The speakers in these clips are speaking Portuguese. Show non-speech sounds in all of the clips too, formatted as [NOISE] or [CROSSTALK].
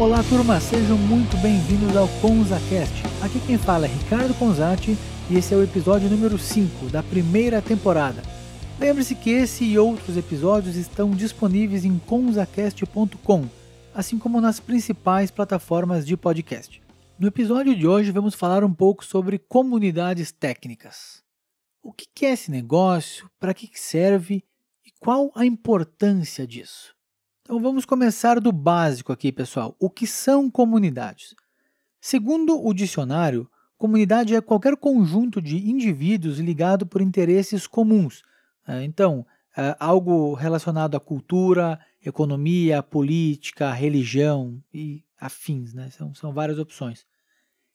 Olá turma, sejam muito bem-vindos ao ConzaCast. Aqui quem fala é Ricardo Conzati e esse é o episódio número 5 da primeira temporada. Lembre-se que esse e outros episódios estão disponíveis em conzacast.com, assim como nas principais plataformas de podcast. No episódio de hoje vamos falar um pouco sobre comunidades técnicas. O que é esse negócio, para que serve e qual a importância disso? Então vamos começar do básico aqui, pessoal. O que são comunidades? Segundo o dicionário, comunidade é qualquer conjunto de indivíduos ligado por interesses comuns. É, então, é algo relacionado à cultura, economia, política, religião e afins, né? são, são várias opções,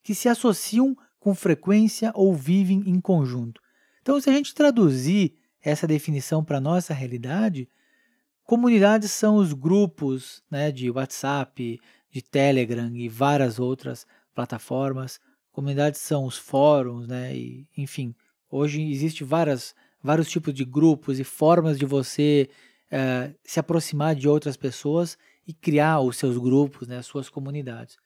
que se associam com frequência ou vivem em conjunto. Então, se a gente traduzir essa definição para a nossa realidade, Comunidades são os grupos né, de WhatsApp, de Telegram e várias outras plataformas. Comunidades são os fóruns, né, e, enfim, hoje existe várias, vários tipos de grupos e formas de você uh, se aproximar de outras pessoas e criar os seus grupos, né, as suas comunidades.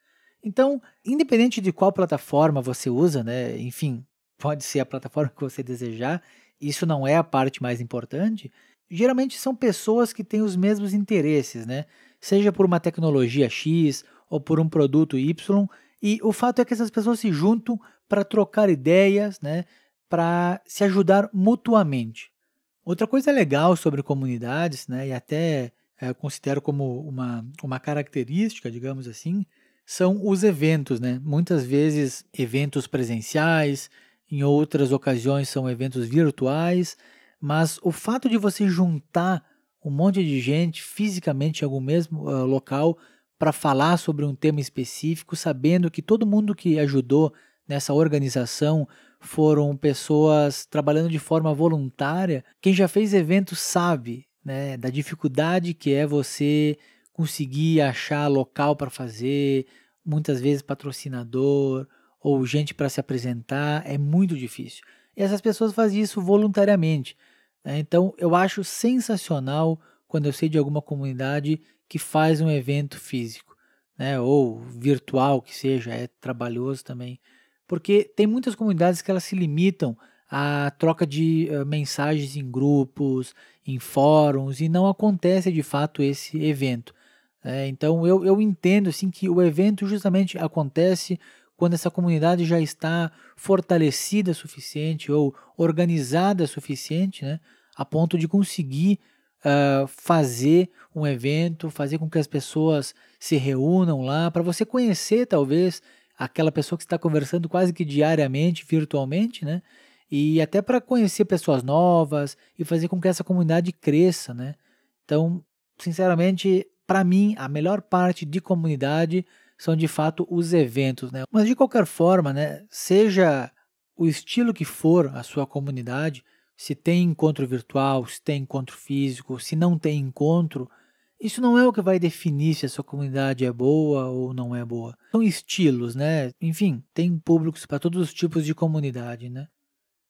Então, independente de qual plataforma você usa, né, enfim, pode ser a plataforma que você desejar, isso não é a parte mais importante, geralmente são pessoas que têm os mesmos interesses, né? Seja por uma tecnologia X ou por um produto Y, e o fato é que essas pessoas se juntam para trocar ideias, né? Para se ajudar mutuamente. Outra coisa legal sobre comunidades, né? E até é, considero como uma, uma característica, digamos assim, são os eventos, né? Muitas vezes eventos presenciais, em outras ocasiões são eventos virtuais, mas o fato de você juntar um monte de gente fisicamente em algum mesmo uh, local para falar sobre um tema específico, sabendo que todo mundo que ajudou nessa organização foram pessoas trabalhando de forma voluntária. Quem já fez eventos sabe né, da dificuldade que é você conseguir achar local para fazer, muitas vezes patrocinador ou gente para se apresentar, é muito difícil. E essas pessoas fazem isso voluntariamente. Né? Então, eu acho sensacional quando eu sei de alguma comunidade que faz um evento físico, né? ou virtual que seja, é trabalhoso também. Porque tem muitas comunidades que elas se limitam à troca de uh, mensagens em grupos, em fóruns, e não acontece de fato esse evento. É, então eu, eu entendo assim, que o evento justamente acontece quando essa comunidade já está fortalecida suficiente ou organizada suficiente, né, a ponto de conseguir uh, fazer um evento, fazer com que as pessoas se reúnam lá, para você conhecer talvez aquela pessoa que está conversando quase que diariamente, virtualmente, né? E até para conhecer pessoas novas e fazer com que essa comunidade cresça, né? Então, sinceramente, para mim, a melhor parte de comunidade são de fato os eventos, né? Mas de qualquer forma, né, seja o estilo que for a sua comunidade, se tem encontro virtual, se tem encontro físico, se não tem encontro, isso não é o que vai definir se a sua comunidade é boa ou não é boa. São estilos, né? Enfim, tem públicos para todos os tipos de comunidade, né?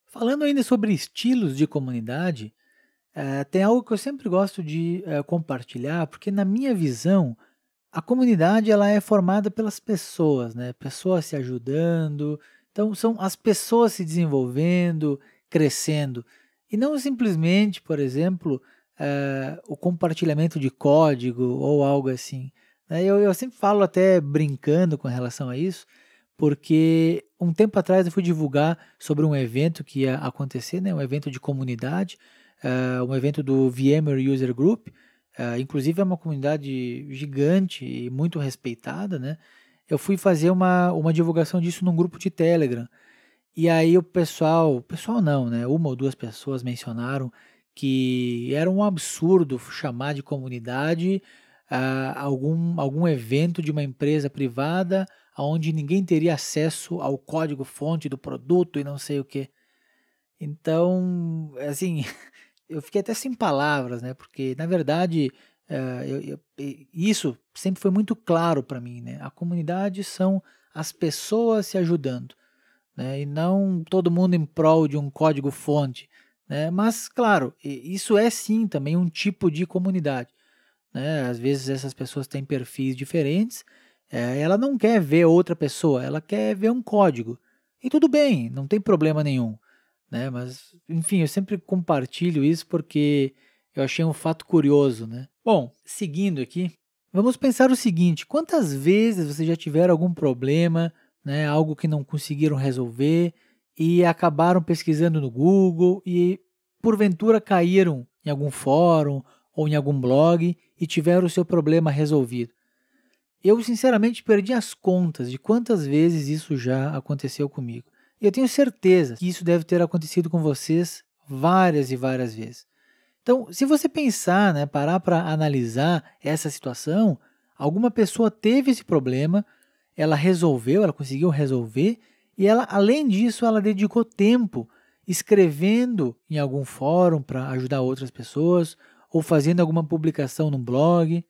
Falando ainda sobre estilos de comunidade, é, tem algo que eu sempre gosto de é, compartilhar, porque na minha visão, a comunidade ela é formada pelas pessoas, né? Pessoas se ajudando. Então são as pessoas se desenvolvendo, crescendo e não simplesmente, por exemplo, uh, o compartilhamento de código ou algo assim. Né? Eu, eu sempre falo até brincando com relação a isso, porque um tempo atrás eu fui divulgar sobre um evento que ia acontecer, né? um evento de comunidade, uh, um evento do VMware User Group, Uh, inclusive é uma comunidade gigante e muito respeitada, né? Eu fui fazer uma, uma divulgação disso num grupo de Telegram. E aí o pessoal, pessoal não, né? Uma ou duas pessoas mencionaram que era um absurdo chamar de comunidade uh, algum, algum evento de uma empresa privada onde ninguém teria acesso ao código fonte do produto e não sei o que. Então, assim, [LAUGHS] eu fiquei até sem palavras, né? Porque, na verdade, uh, eu, eu, isso sempre foi muito claro para mim, né? A comunidade são as pessoas se ajudando, né? E não todo mundo em prol de um código-fonte, né? Mas, claro, isso é sim também um tipo de comunidade, né? Às vezes essas pessoas têm perfis diferentes É, ela não quer ver outra pessoa, ela quer ver um código. E tudo bem, não tem problema nenhum. Né? Mas, enfim, eu sempre compartilho isso porque eu achei um fato curioso. Né? Bom, seguindo aqui, vamos pensar o seguinte: quantas vezes vocês já tiveram algum problema, né, algo que não conseguiram resolver e acabaram pesquisando no Google e porventura caíram em algum fórum ou em algum blog e tiveram o seu problema resolvido? Eu, sinceramente, perdi as contas de quantas vezes isso já aconteceu comigo. Eu tenho certeza que isso deve ter acontecido com vocês várias e várias vezes. Então, se você pensar, né, parar para analisar essa situação, alguma pessoa teve esse problema, ela resolveu, ela conseguiu resolver, e ela, além disso, ela dedicou tempo escrevendo em algum fórum para ajudar outras pessoas, ou fazendo alguma publicação num blog.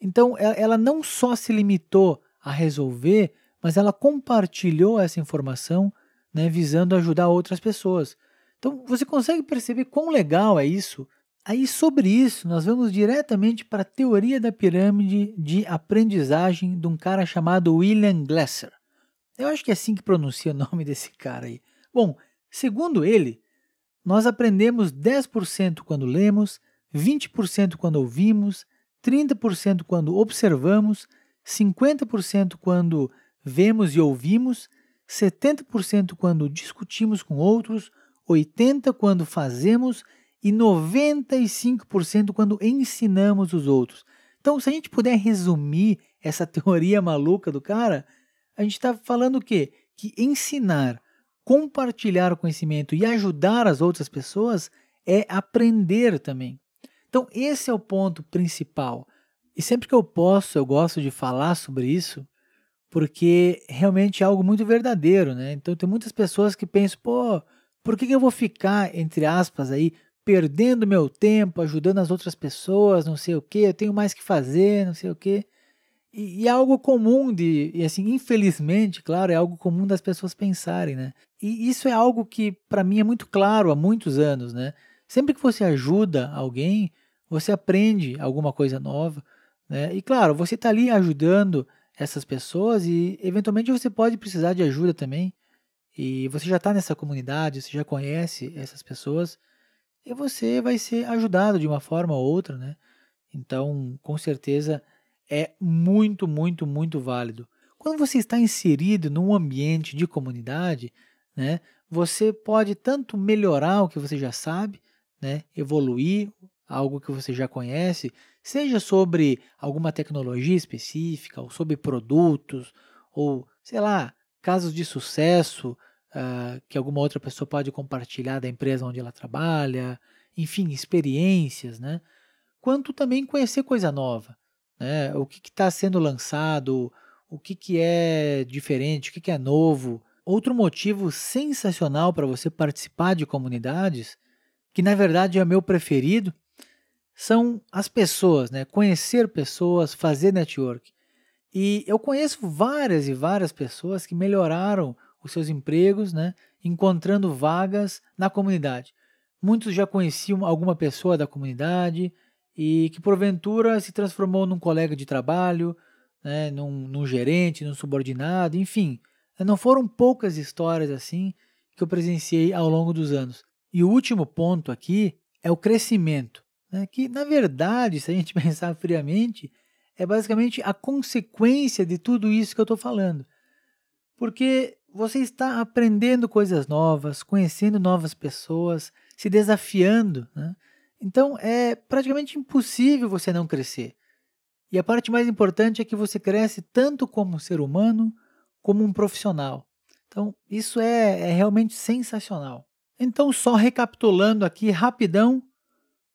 Então, ela não só se limitou a resolver, mas ela compartilhou essa informação, né, visando ajudar outras pessoas. Então, você consegue perceber quão legal é isso? Aí, sobre isso, nós vamos diretamente para a teoria da pirâmide de aprendizagem de um cara chamado William Glasser. Eu acho que é assim que pronuncia o [LAUGHS] nome desse cara aí. Bom, segundo ele, nós aprendemos 10% quando lemos, 20% quando ouvimos, 30% quando observamos, 50% quando vemos e ouvimos, 70% quando discutimos com outros, 80% quando fazemos e 95% quando ensinamos os outros. Então, se a gente puder resumir essa [LAUGHS] teoria maluca do cara, a gente está falando o quê? Que ensinar, compartilhar o conhecimento e ajudar as outras pessoas é aprender também. Então, esse é o ponto principal. E sempre que eu posso, eu gosto de falar sobre isso, porque realmente é algo muito verdadeiro, né? Então, tem muitas pessoas que pensam, pô, por que, eu vou ficar, entre aspas, aí, perdendo meu tempo, ajudando as outras pessoas, não sei o que, eu tenho mais que fazer, não sei o que. E, é algo comum de, e assim, infelizmente, claro, é algo comum das pessoas pensarem, né? E isso é algo que para mim é muito claro há muitos anos, né? Sempre que você ajuda alguém, você aprende alguma coisa nova, né? E claro, você está ali ajudando essas pessoas e eventualmente você pode precisar de ajuda também. E você já está nessa comunidade, você já conhece essas pessoas e você vai ser ajudado de uma forma ou outra, né? Então, com certeza é muito, muito, muito válido. Quando você está inserido num ambiente de comunidade, né, você pode tanto melhorar o que você já sabe, né, evoluir algo que você já conhece, seja sobre alguma tecnologia específica, ou sobre produtos, ou sei lá, casos de sucesso uh, que alguma outra pessoa pode compartilhar da empresa onde ela trabalha, enfim, experiências, né? Quanto também conhecer coisa nova, né? O que está sendo lançado, o que, que é diferente, o que, que é novo. Outro motivo sensacional para você participar de comunidades, que na verdade é meu preferido, são as pessoas, né? Conhecer pessoas, fazer network. E eu conheço várias e várias pessoas que melhoraram os seus empregos, né? Encontrando vagas na comunidade. Muitos já conheciam alguma pessoa da comunidade e que porventura se transformou num colega de trabalho, né? num, num gerente, num subordinado, enfim. Não foram poucas histórias assim que eu presenciei ao longo dos anos. E o último ponto aqui é o crescimento né, que, na verdade, se a gente [LAUGHS] pensar friamente, é basicamente a consequência de tudo isso que eu estou falando. Porque você está aprendendo coisas novas, conhecendo novas pessoas, se desafiando. Né? Então é praticamente impossível você não crescer. E a parte mais importante é que você cresce tanto como ser humano como um profissional. Então isso é, é realmente sensacional. Então, só recapitulando aqui rapidão,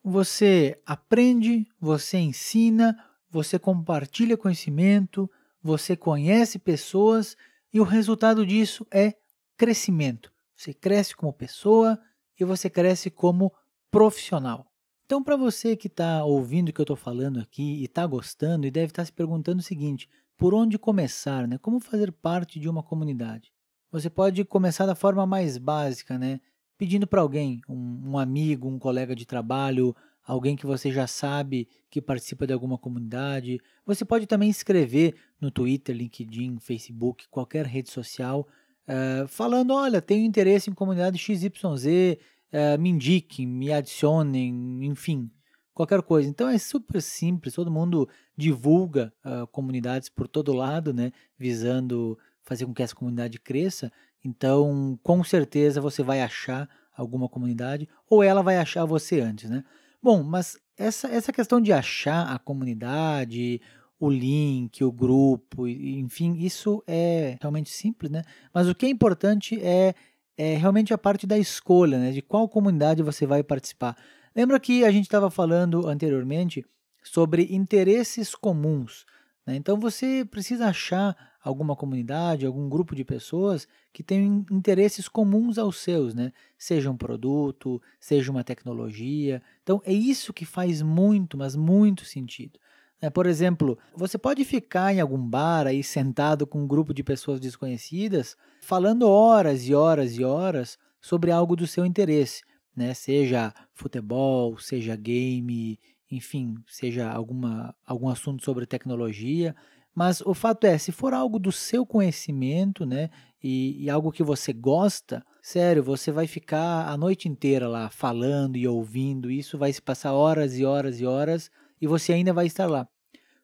você aprende, você ensina, você compartilha conhecimento, você conhece pessoas e o resultado disso é crescimento. Você cresce como pessoa e você cresce como profissional. Então, para você que está ouvindo o que eu estou falando aqui e está gostando e deve estar tá se perguntando o seguinte: por onde começar, né? Como fazer parte de uma comunidade? Você pode começar da forma mais básica, né? Pedindo para alguém, um, um, amigo, um colega de trabalho, alguém que você já sabe que participa de alguma comunidade. Você pode também escrever no Twitter, LinkedIn, Facebook, qualquer rede social, uh, falando: olha, tenho interesse em comunidade XYZ, uh, me indiquem, me adicionem, enfim, qualquer coisa. Então é super simples, todo mundo divulga uh, comunidades por todo lado, né, visando fazer com que essa comunidade cresça. Então, com certeza você vai achar alguma comunidade ou ela vai achar você antes, né? Bom, mas essa, essa questão de achar a comunidade, o link, o grupo, enfim, isso é realmente simples, né? Mas o que é importante é, é realmente a parte da escolha, né? De qual comunidade você vai participar. Lembra que a gente estava falando anteriormente sobre interesses comuns. Né? Então você precisa achar alguma comunidade, algum grupo de pessoas que tenham interesses comuns aos seus, né? Seja um produto, seja uma tecnologia. Então é isso que faz muito, mas muito sentido. Né? Por exemplo, você pode ficar em algum bar aí sentado com um grupo de pessoas desconhecidas, falando horas e horas e horas sobre algo do seu interesse, né? Seja futebol, seja game, enfim, seja alguma, algum assunto sobre tecnologia. Mas o fato é, se for algo do seu conhecimento, né, e, e, algo que você gosta, sério, você vai ficar a noite inteira lá falando e ouvindo, isso vai se passar horas e horas e horas, e você ainda vai estar lá.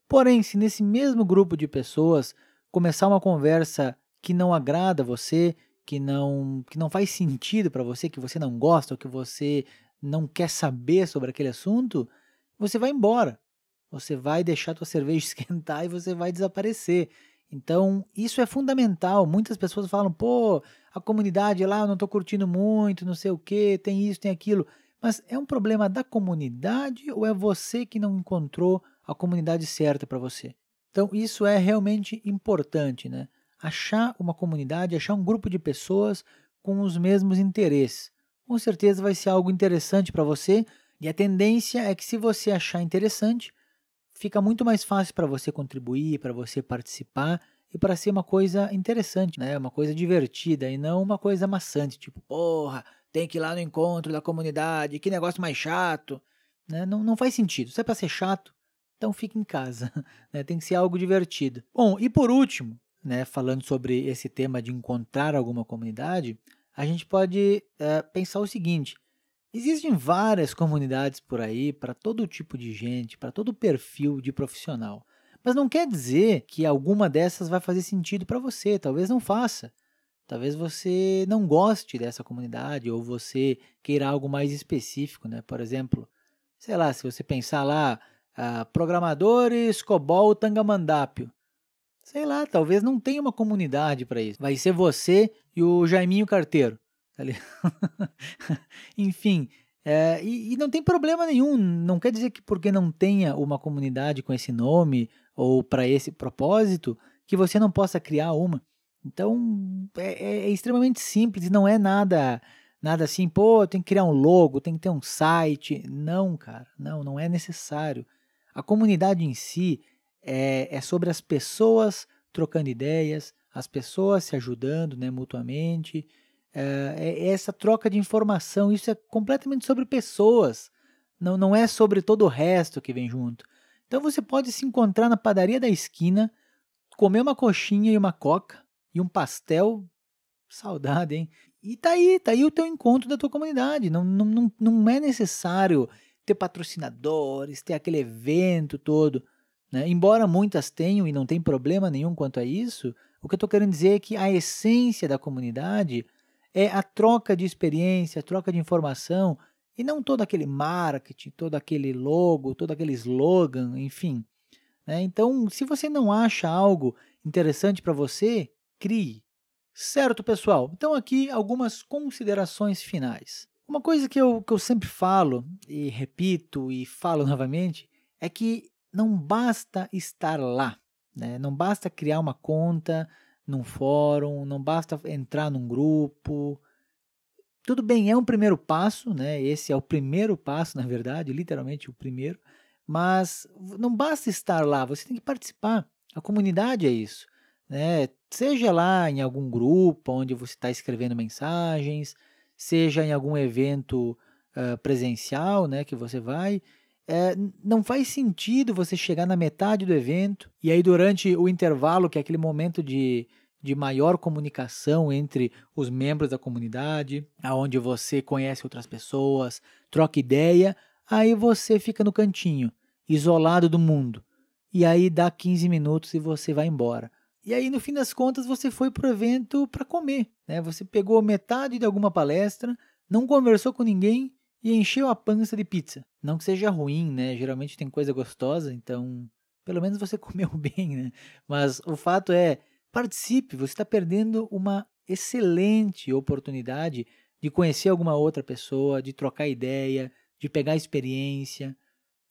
Porém, se nesse mesmo grupo de pessoas começar uma conversa que não agrada você, que não, que não faz sentido para você, que você não gosta, ou que você não quer saber sobre aquele assunto, você vai embora. Você vai deixar tua cerveja [LAUGHS] esquentar e você vai desaparecer. Então, isso é fundamental. Muitas pessoas falam, pô, a comunidade lá eu não estou curtindo muito, não sei o que, tem isso, tem aquilo. Mas é um problema da comunidade ou é você que não encontrou a comunidade certa para você? Então, isso é realmente importante, né? Achar uma comunidade, achar um grupo de pessoas com os mesmos interesses. Com certeza vai ser algo interessante para você e a tendência é que se você achar interessante, fica muito mais fácil para você contribuir, para você participar e para ser uma coisa interessante, né? Uma coisa divertida e não uma coisa maçante, tipo, porra, tem que ir lá no encontro da comunidade, que negócio mais chato, né? Não, não faz sentido. Se é para ser chato, então fique em casa, [LAUGHS] né? Tem que ser algo divertido. Bom, e por último, né, falando sobre esse tema de encontrar alguma comunidade, a gente pode é, pensar o seguinte: Existem várias comunidades por aí para todo tipo de gente, para todo perfil de profissional. Mas não quer dizer que alguma dessas vai fazer sentido para você, talvez não faça. Talvez você não goste dessa comunidade ou você queira algo mais específico, né? Por exemplo, sei lá, se você pensar lá, ah, programadores COBOL Tangamandápio. Sei lá, talvez não tenha uma comunidade para isso. Vai ser você e o Jaiminho Carteiro. [LAUGHS] Enfim, é, e, e, não tem problema nenhum. Não quer dizer que porque não tenha uma comunidade com esse nome ou para esse propósito que você não possa criar uma. Então é, é, é extremamente simples, não é nada nada assim, pô, tem que criar um logo, tem que ter um site. Não, cara, não, não é necessário. A comunidade em si é, é sobre as pessoas trocando ideias, as pessoas se ajudando né, mutuamente é, é essa troca de informação, isso é completamente sobre pessoas, não, não é sobre todo o resto que vem junto. Então você pode se encontrar na padaria da esquina, comer uma coxinha e uma coca e um pastel, saudade, hein? E tá aí, tá aí o teu encontro da tua comunidade. Não, não, não, não é necessário ter patrocinadores, ter aquele evento todo. Né? Embora muitas tenham e não tem problema nenhum quanto a isso, o que eu estou querendo dizer é que a essência da comunidade é a troca de experiência, a troca de informação, e não todo aquele marketing, todo aquele logo, todo aquele slogan, enfim. Né? Então, se você não acha algo interessante para você, crie. Certo, pessoal? Então, aqui algumas considerações finais. Uma coisa que eu, que eu sempre falo, e repito e falo [LAUGHS] novamente, é que não basta estar lá, né? não basta criar uma conta, num fórum, não basta entrar num grupo. Tudo bem, é um primeiro passo, né? Esse é o primeiro passo, na verdade, literalmente o primeiro. Mas não basta estar lá, você tem que participar. A comunidade é isso, né? Seja lá em algum grupo onde você está escrevendo mensagens, seja em algum evento uh, presencial, né, que você vai, é, não faz sentido você chegar na metade do evento e aí durante o intervalo, que é aquele momento de, de maior comunicação entre os membros da comunidade, aonde você conhece outras pessoas, troca ideia, aí você fica no cantinho, isolado do mundo. E aí dá 15 minutos e você vai embora. E aí, no fim das contas, você foi para o evento para comer. Né? Você pegou metade de alguma palestra, não conversou com ninguém e encheu a pança de pizza. Não que seja ruim, né? Geralmente tem coisa gostosa, então pelo menos você [LAUGHS] comeu bem, né? Mas o fato é, participe, você está perdendo uma excelente oportunidade de conhecer alguma outra pessoa, de trocar ideia, de pegar experiência.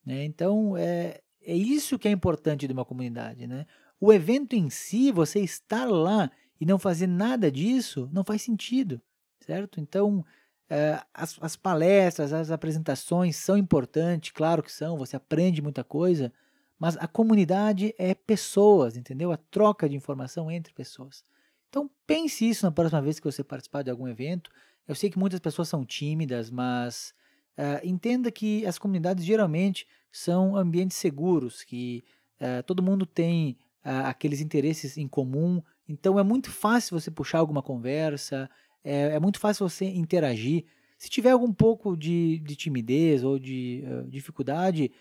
Né? Então, é, é isso que é importante de uma comunidade. Né? O evento em si, você estar lá e não fazer nada disso, não faz sentido, certo? Então, é, as, as palestras, as apresentações são importantes, claro que são, você aprende muita coisa, mas a comunidade é pessoas, entendeu? A troca de informação entre pessoas. Então pense isso na próxima vez que você participar de algum evento. Eu sei que muitas pessoas são tímidas, mas uh, entenda que as comunidades geralmente são ambientes seguros, que uh, todo mundo tem aqueles interesses em comum. Então é muito fácil você puxar alguma conversa, é, é muito fácil você interagir. Se tiver algum pouco de, de timidez ou de dificuldade,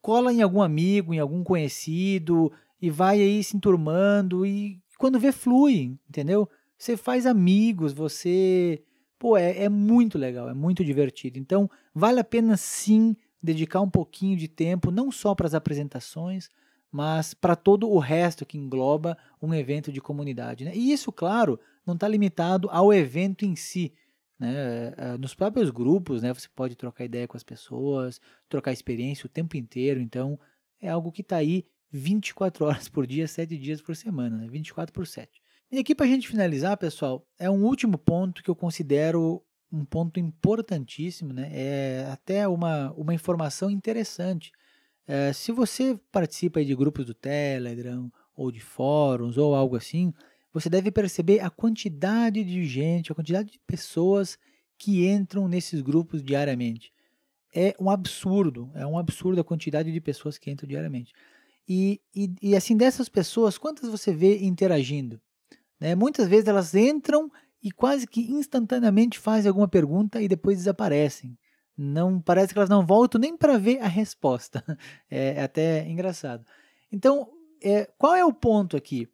cola em algum amigo, em algum conhecido e vai aí se enturmando e quando vê flui, entendeu? Você faz amigos, você, pô, é, é muito legal, é muito divertido. Então, vale a pena sim dedicar um pouquinho de tempo, não só para as apresentações, mas para todo o resto que engloba um evento de comunidade. Né? E isso, claro, não está limitado ao evento em si. Né? Eh, eh, nos próprios grupos, né, você pode trocar ideia com as pessoas, trocar experiência o tempo inteiro, então é algo que está aí 24 [LAUGHS] horas por dia, 7 dias por semana, né? 24 por 7. E aqui para a gente finalizar, pessoal, é um último ponto que eu considero um ponto importantíssimo, né? é até uma, uma informação interessante. É, se você participa de grupos do Telegram, ou de fóruns, ou algo assim, você deve perceber a quantidade de gente, a quantidade de pessoas que entram nesses grupos diariamente. É um absurdo, é um absurdo a quantidade de pessoas que entram diariamente. E, e, e assim, dessas pessoas, quantas você vê interagindo? Né? Muitas vezes elas entram e quase que instantaneamente fazem alguma pergunta e depois desaparecem. Não parece que elas não voltam nem para ver a resposta. [LAUGHS] É, é, até engraçado. Então, é, qual é o ponto aqui?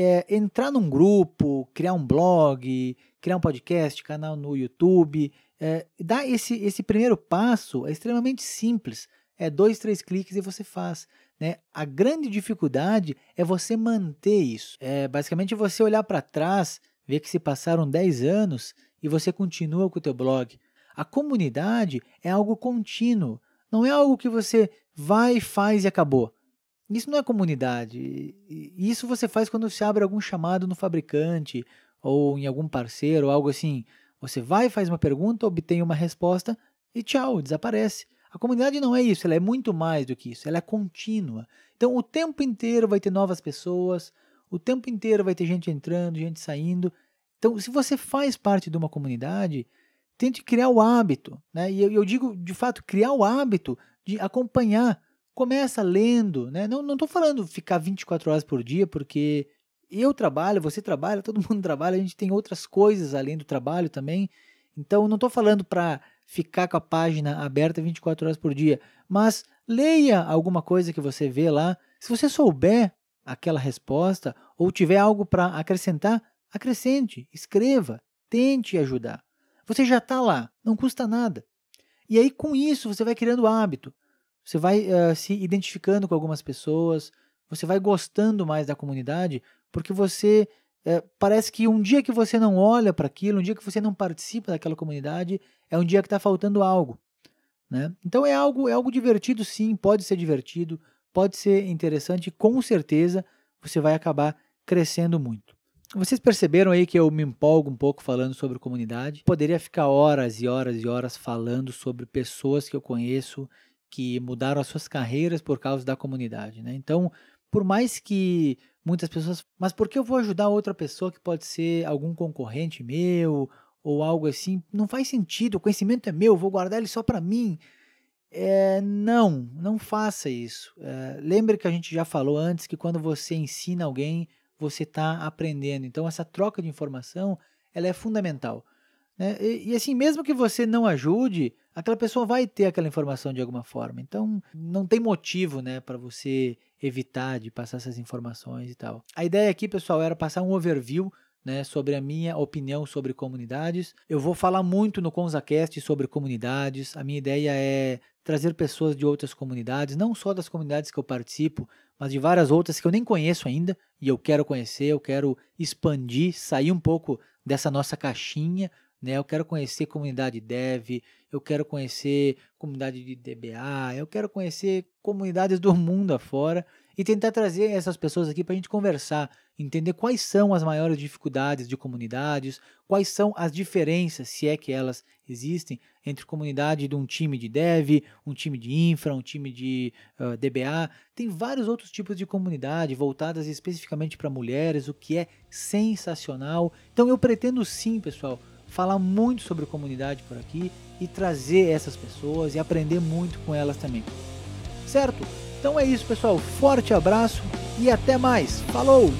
É, entrar num grupo, criar um blog, criar um podcast, canal no YouTube, é, dar esse, esse primeiro passo é extremamente simples. É dois, três cliques e você faz. Né? A grande dificuldade é você manter isso. É basicamente você olhar para trás, ver que se passaram 10 anos e você continua com o teu blog. A comunidade é algo contínuo, não é algo que você vai, faz e acabou. Isso não é comunidade. Isso você faz quando você abre algum chamado no fabricante ou em algum parceiro ou algo assim. Você vai, faz uma pergunta, obtém uma resposta e tchau, desaparece. A comunidade não é isso, ela é muito mais do que isso, ela é contínua. Então o tempo inteiro vai ter novas pessoas, o tempo inteiro vai ter gente entrando, gente saindo. Então, se você faz parte de uma comunidade, tente criar o hábito. Né? E eu digo, de fato, criar o hábito de acompanhar Começa lendo, né? Não estou falando ficar 24 horas por dia, porque eu trabalho, você trabalha, todo [LAUGHS] mundo trabalha, a gente tem outras coisas além do trabalho também. Então, não estou falando para ficar com a página aberta 24 horas por dia, mas leia alguma coisa que você vê lá. Se você souber aquela resposta ou tiver algo para acrescentar, acrescente, escreva, tente ajudar. Você já está lá, não custa nada. E aí, com isso, você vai criando hábito. Você vai uh, se identificando com algumas pessoas, você vai gostando mais da comunidade, porque você uh, parece que um dia que você não olha para aquilo, um dia que você não participa daquela comunidade, é um dia que está faltando algo. Né? Então é algo, é algo divertido, sim, pode ser divertido, pode ser interessante, com certeza você vai acabar crescendo muito. Vocês perceberam aí que eu me empolgo um pouco falando sobre comunidade? Poderia ficar horas e horas e horas falando sobre pessoas que eu conheço que mudaram as suas carreiras por causa da comunidade, né? Então, por mais que muitas pessoas, mas por que eu vou ajudar outra pessoa que pode ser algum concorrente meu ou algo assim, não faz sentido, o conhecimento é meu, vou guardar ele só para mim. É, não, não faça isso. É, lembre que a gente já falou antes que quando você ensina alguém, você está aprendendo. Então, essa troca de informação ela é fundamental. Né? E, e, assim, mesmo que você não ajude, aquela pessoa vai ter aquela informação de alguma forma. Então, não tem motivo né, para você evitar de passar essas informações e tal. A ideia aqui, pessoal, era passar um overview né, sobre a minha opinião sobre comunidades. Eu vou falar muito no ConzaCast sobre comunidades. A minha ideia é trazer pessoas de outras comunidades, não só das comunidades que eu participo, mas de várias outras que eu nem conheço ainda e eu quero conhecer, eu quero expandir, sair um pouco dessa nossa caixinha, né? Eu quero conhecer comunidade dev, eu quero conhecer comunidade de DBA, eu quero conhecer comunidades do mundo afora e tentar trazer essas pessoas aqui para a gente conversar, entender quais são as maiores dificuldades de comunidades, quais são as diferenças, se é que elas existem, entre comunidade de um time de dev, um time de infra, um time de uh, DBA. Tem vários outros tipos de comunidade voltadas especificamente para mulheres, o que é sensacional. Então eu pretendo sim, pessoal, falar muito sobre comunidade por aqui e trazer essas pessoas e aprender muito com elas também. Certo? Então é isso, pessoal. Forte abraço e até mais. Falou!